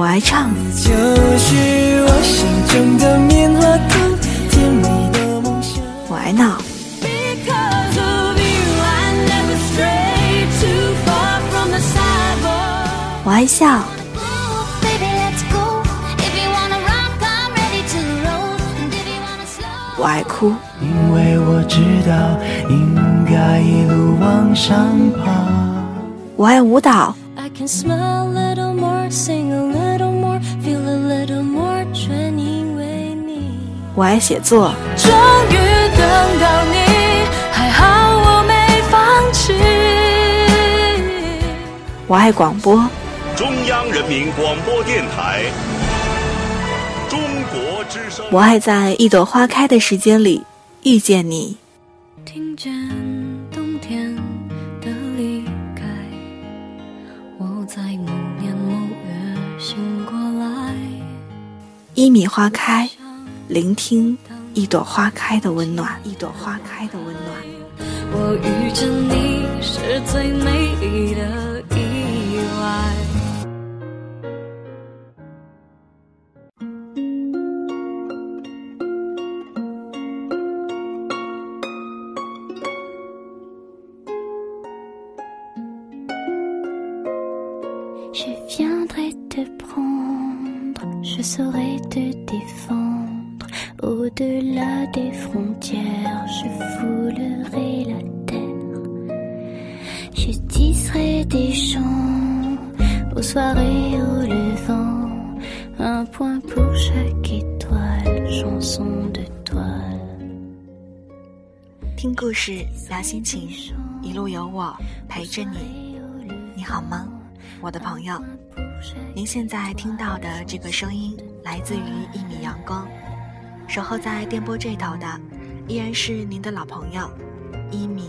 我爱唱。我爱闹。我爱笑。我爱哭，因为我知道应该一路往上爬。我爱舞蹈，我爱写作。终于等到你，还好我没放弃。我爱广播，中央人民广播电台。中国之声我爱在一朵花开的时间里遇见你。听见冬天的离开，我在某年某月醒过来。一米花开，聆听一朵花开的温暖，一朵花开的温暖。我遇见你是最美丽的意外。听故事，聊心情，一路有我陪着你。你好吗，我的朋友？您现在听到的这个声音来自于一米阳光，守候在电波这头的依然是您的老朋友一米。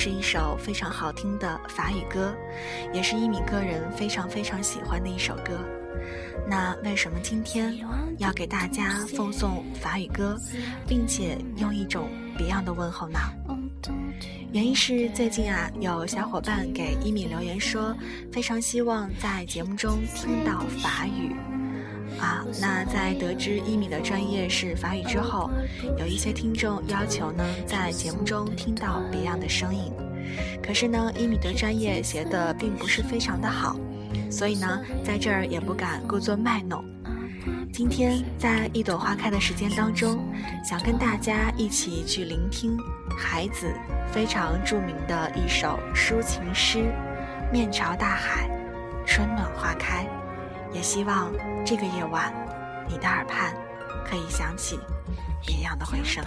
是一首非常好听的法语歌，也是一米个人非常非常喜欢的一首歌。那为什么今天要给大家奉送法语歌，并且用一种别样的问候呢？原因是最近啊，有小伙伴给一米留言说，非常希望在节目中听到法语。啊，那在得知一米的专业是法语之后，有一些听众要求呢，在节目中听到别样的声音。可是呢，一米的专业学的并不是非常的好，所以呢，在这儿也不敢故作卖弄。今天在一朵花开的时间当中，想跟大家一起去聆听孩子非常著名的一首抒情诗《面朝大海，春暖花开》，也希望这个夜晚，你的耳畔可以响起别样的回声。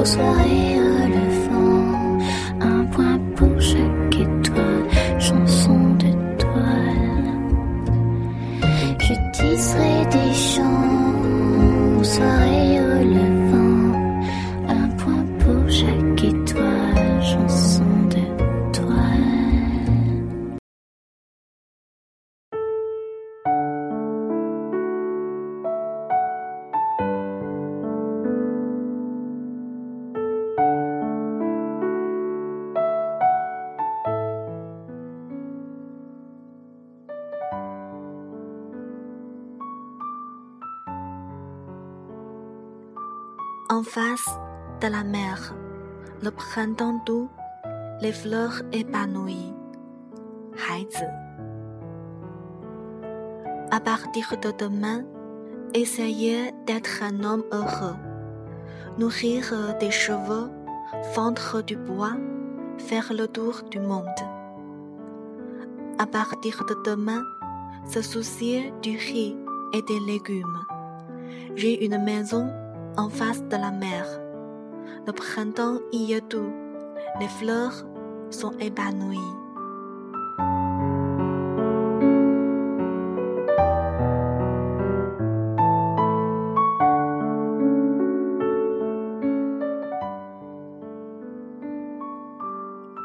aux soirées time. En face de la mer, le printemps doux, les fleurs épanouies. 孩子，À partir de demain, essayez d'être un homme heureux. Nourrir des chevaux, fendre du bois, faire le tour du monde. À partir de demain, se soucier du riz et des légumes. J'ai une maison en face de la mer. Le printemps y est doux. Les fleurs sont épanouies.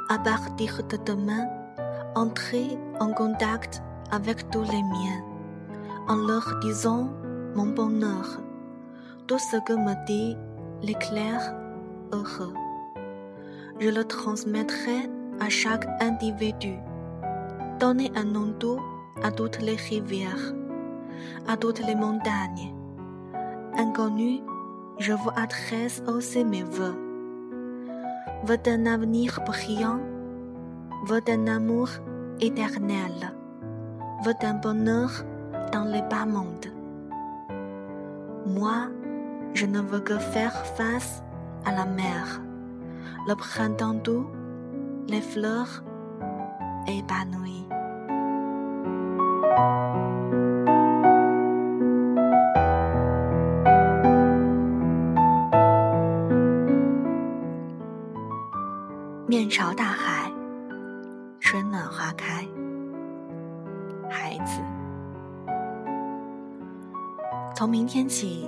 À partir de demain, entrez en contact avec tous les miens, en leur disant mon bonheur, tout ce que me dit l'éclair heureux. Je le transmettrai à chaque individu. Donnez un nom doux à toutes les rivières, à toutes les montagnes. Inconnu, je vous adresse aussi mes voeux. Vœux d'un avenir brillant, vœux d'un amour éternel, vœux d'un bonheur dans les bas mondes. Moi, je ne veux que faire face à la mer, le printemps doux, les fleurs épanouies. 面朝大海，春暖花开。孩子，从明天起，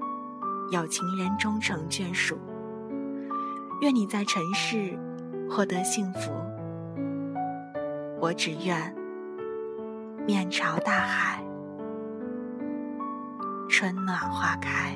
有情人终成眷属，愿你在尘世获得幸福。我只愿面朝大海，春暖花开。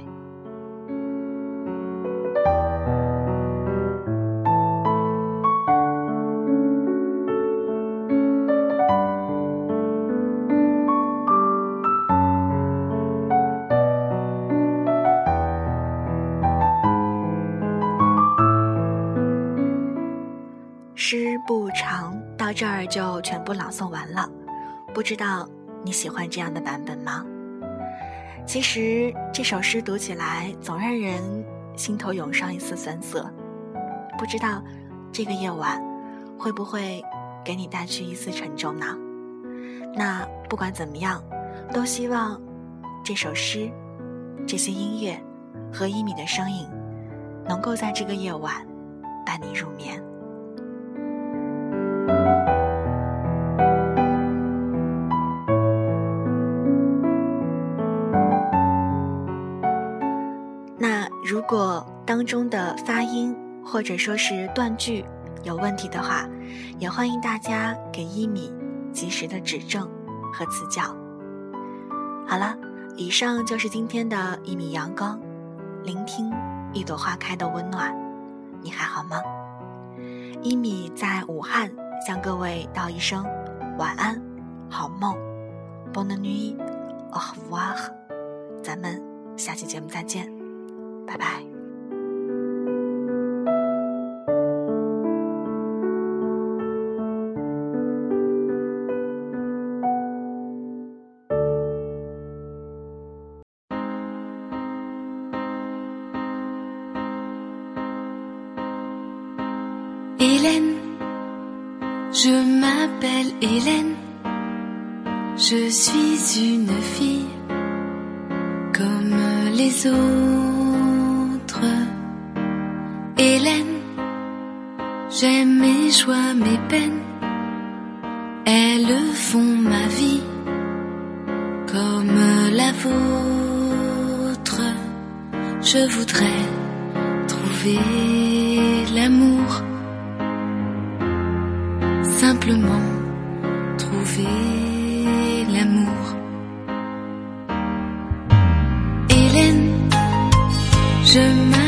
诗不长，到这儿就全部朗诵完了。不知道你喜欢这样的版本吗？其实这首诗读起来总让人心头涌上一丝酸涩。不知道这个夜晚会不会给你带去一丝沉重呢？那不管怎么样，都希望这首诗、这些音乐和一米的声音，能够在这个夜晚伴你入眠。当中的发音或者说是断句有问题的话，也欢迎大家给一米及时的指正和赐教。好了，以上就是今天的一米阳光，聆听一朵花开的温暖。你还好吗？一米在武汉向各位道一声晚安，好梦，Bonne nuit，au revoir，咱们下期节目再见。拜拜。Je m'appelle Hélène, je suis une fille comme les autres. Hélène, j'aime mes joies, mes peines, elles font ma vie comme la vôtre. Je voudrais trouver simplement trouver l'amour. Hélène, je m'aime.